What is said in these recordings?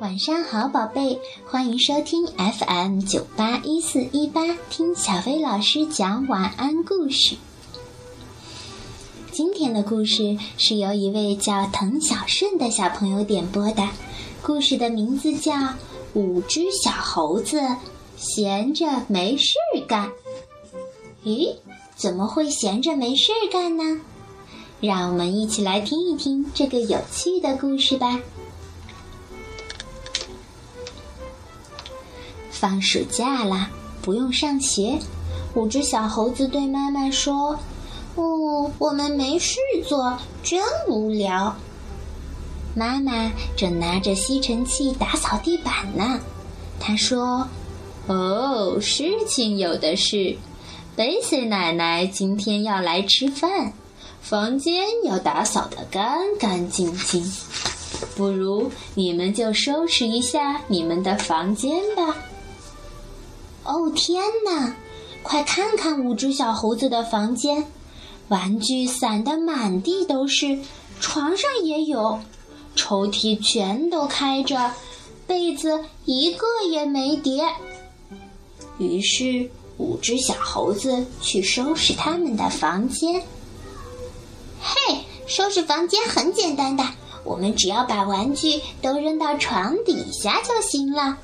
晚上好，宝贝，欢迎收听 FM 九八一四一八，听小飞老师讲晚安故事。今天的故事是由一位叫滕小顺的小朋友点播的，故事的名字叫《五只小猴子闲着没事干》。咦，怎么会闲着没事干呢？让我们一起来听一听这个有趣的故事吧。放暑假啦，不用上学。五只小猴子对妈妈说：“哦，我们没事做，真无聊。”妈妈正拿着吸尘器打扫地板呢。她说：“哦，事情有的是。贝西奶奶今天要来吃饭，房间要打扫得干干净净。不如你们就收拾一下你们的房间吧。”哦天哪！快看看五只小猴子的房间，玩具散得满地都是，床上也有，抽屉全都开着，被子一个也没叠。于是五只小猴子去收拾他们的房间。嘿，收拾房间很简单的，我们只要把玩具都扔到床底下就行了。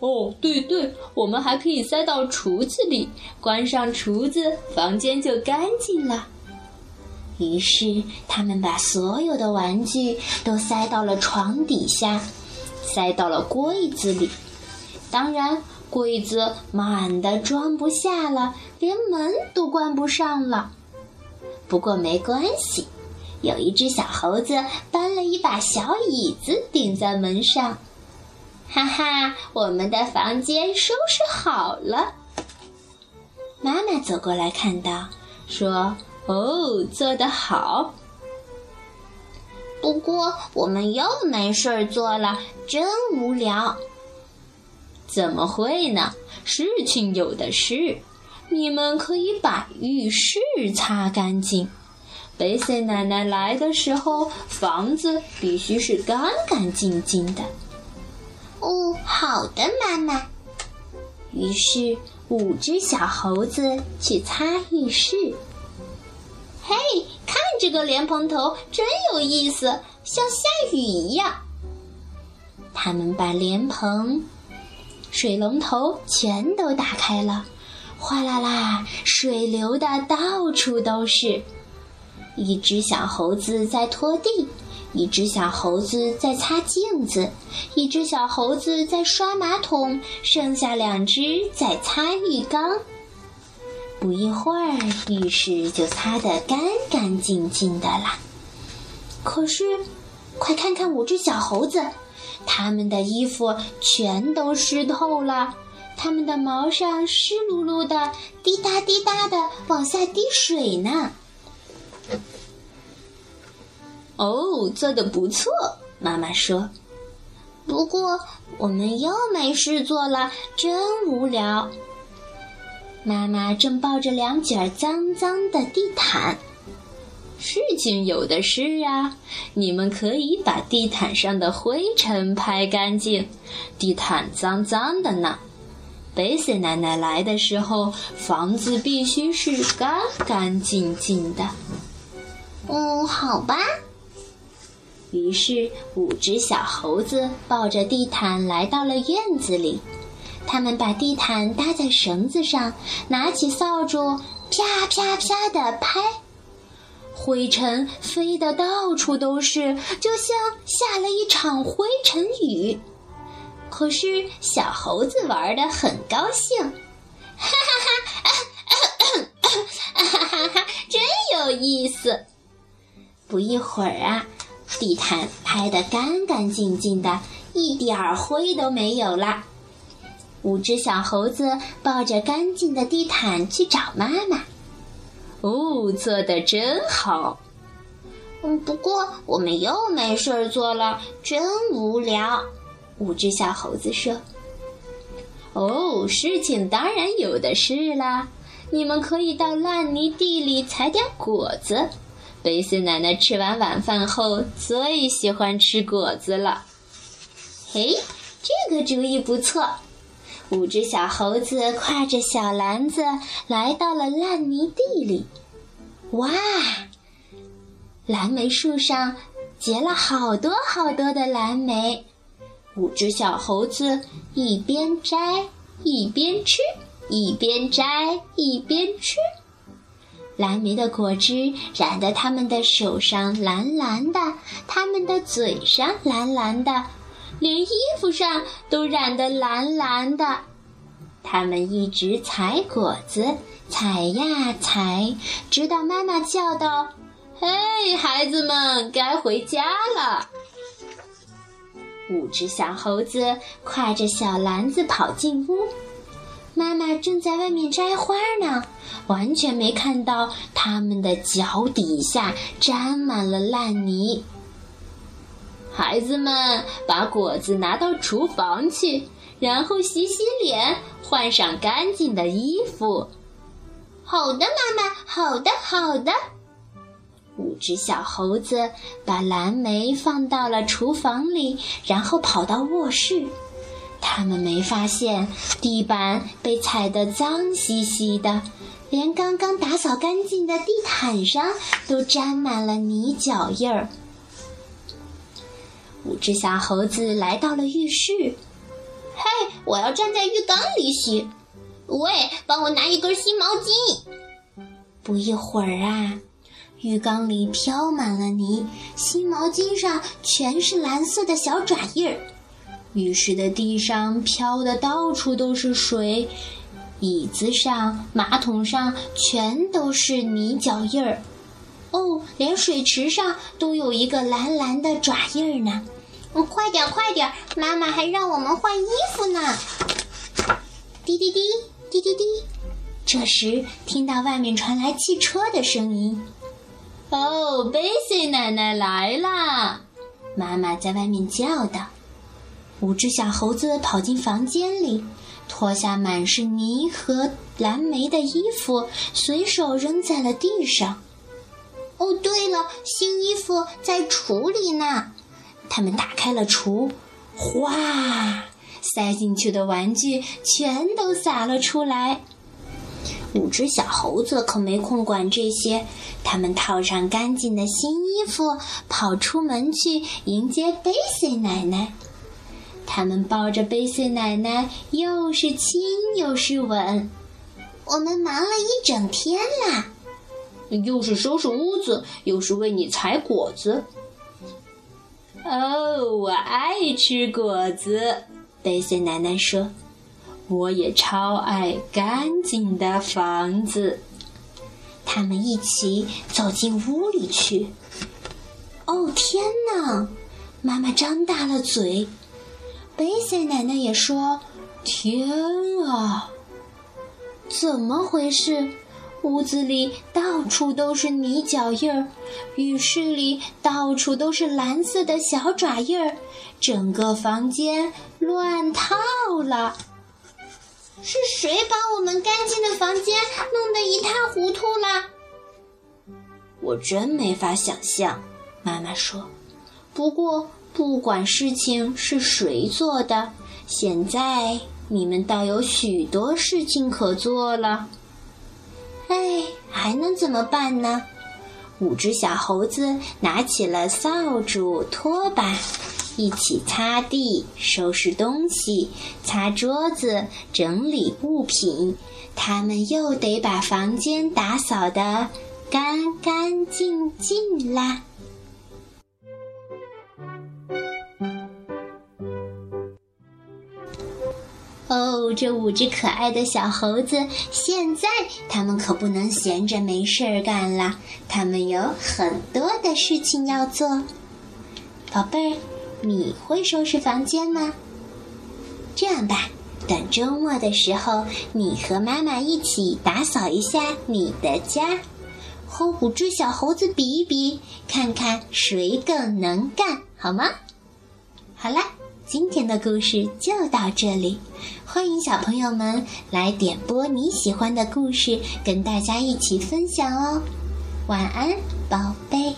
哦，对对，我们还可以塞到橱子里，关上橱子，房间就干净了。于是，他们把所有的玩具都塞到了床底下，塞到了柜子里。当然，柜子满的装不下了，连门都关不上了。不过没关系，有一只小猴子搬了一把小椅子顶在门上。哈哈，我们的房间收拾好了。妈妈走过来看到，说：“哦，做得好。不过我们又没事儿做了，真无聊。”怎么会呢？事情有的是。你们可以把浴室擦干净。贝西奶奶来的时候，房子必须是干干净净的。哦，好的，妈妈。于是五只小猴子去擦浴室。嘿，看这个莲蓬头，真有意思，像下雨一样。他们把莲蓬、水龙头全都打开了，哗啦啦，水流的到处都是。一只小猴子在拖地。一只小猴子在擦镜子，一只小猴子在刷马桶，剩下两只在擦浴缸。不一会儿，浴室就擦得干干净净的啦。可是，快看看五只小猴子，它们的衣服全都湿透了，它们的毛上湿漉漉的，滴答滴答的往下滴水呢。哦，做的不错，妈妈说。不过我们又没事做了，真无聊。妈妈正抱着两卷脏脏的地毯。事情有的是啊，你们可以把地毯上的灰尘拍干净。地毯脏脏的呢。贝西奶奶来的时候，房子必须是干干净净的。嗯，好吧。于是，五只小猴子抱着地毯来到了院子里。他们把地毯搭在绳子上，拿起扫帚，啪啪啪地拍，灰尘飞得到处都是，就像下了一场灰尘雨。可是，小猴子玩得很高兴，哈哈哈，哈哈哈，真有意思。不一会儿啊。地毯拍得干干净净的，一点儿灰都没有了。五只小猴子抱着干净的地毯去找妈妈。哦，做的真好。嗯，不过我们又没事儿做了，真无聊。五只小猴子说：“哦，事情当然有的是啦。你们可以到烂泥地里采点果子。贝斯奶奶吃完晚饭后最喜欢吃果子了。嘿，这个主意不错。五只小猴子挎着小篮子来到了烂泥地里。哇，蓝莓树上结了好多好多的蓝莓。五只小猴子一边摘一边吃，一边摘一边吃。蓝莓的果汁染得他们的手上蓝蓝的，他们的嘴上蓝蓝的，连衣服上都染得蓝蓝的。他们一直采果子，采呀采，直到妈妈叫道：“嘿，孩子们，该回家了。”五只小猴子挎着小篮子跑进屋，妈妈正在外面摘花呢，完全没看到他们的脚底下沾满了烂泥。孩子们，把果子拿到厨房去，然后洗洗脸，换上干净的衣服。好的，妈妈，好的，好的。五只小猴子把蓝莓放到了厨房里，然后跑到卧室。他们没发现地板被踩得脏兮兮的，连刚刚打扫干净的地毯上都沾满了泥脚印儿。五只小猴子来到了浴室。嘿，我要站在浴缸里洗。喂，帮我拿一根新毛巾。不一会儿啊。浴缸里飘满了泥，新毛巾上全是蓝色的小爪印儿。浴室的地上飘的到处都是水，椅子上、马桶上全都是泥脚印儿。哦，连水池上都有一个蓝蓝的爪印儿呢。嗯，快点，快点，妈妈还让我们换衣服呢。滴滴滴，滴滴滴。这时，听到外面传来汽车的声音。哦，贝西奶奶来啦！妈妈在外面叫道。五只小猴子跑进房间里，脱下满是泥和蓝莓的衣服，随手扔在了地上。哦，对了，新衣服在橱里呢。他们打开了橱，哗，塞进去的玩具全都洒了出来。五只小猴子可没空管这些，他们套上干净的新衣服，跑出门去迎接贝西奶奶。他们抱着贝西奶奶，又是亲又是吻。我们忙了一整天啦，又是收拾屋子，又是为你采果子。哦，我爱吃果子，贝西奶奶说。我也超爱干净的房子。他们一起走进屋里去。哦天哪！妈妈张大了嘴。贝塞奶奶也说：“天啊，怎么回事？屋子里到处都是泥脚印儿，浴室里到处都是蓝色的小爪印儿，整个房间乱套了。”是谁把我们干净的房间弄得一塌糊涂了？我真没法想象，妈妈说。不过不管事情是谁做的，现在你们倒有许多事情可做了。哎，还能怎么办呢？五只小猴子拿起了扫帚、拖把。一起擦地、收拾东西、擦桌子、整理物品，他们又得把房间打扫得干干净净啦。哦，这五只可爱的小猴子，现在他们可不能闲着没事儿干了，他们有很多的事情要做，宝贝儿。你会收拾房间吗？这样吧，等周末的时候，你和妈妈一起打扫一下你的家，和五只小猴子比一比，看看谁更能干，好吗？好啦。今天的故事就到这里，欢迎小朋友们来点播你喜欢的故事，跟大家一起分享哦。晚安，宝贝。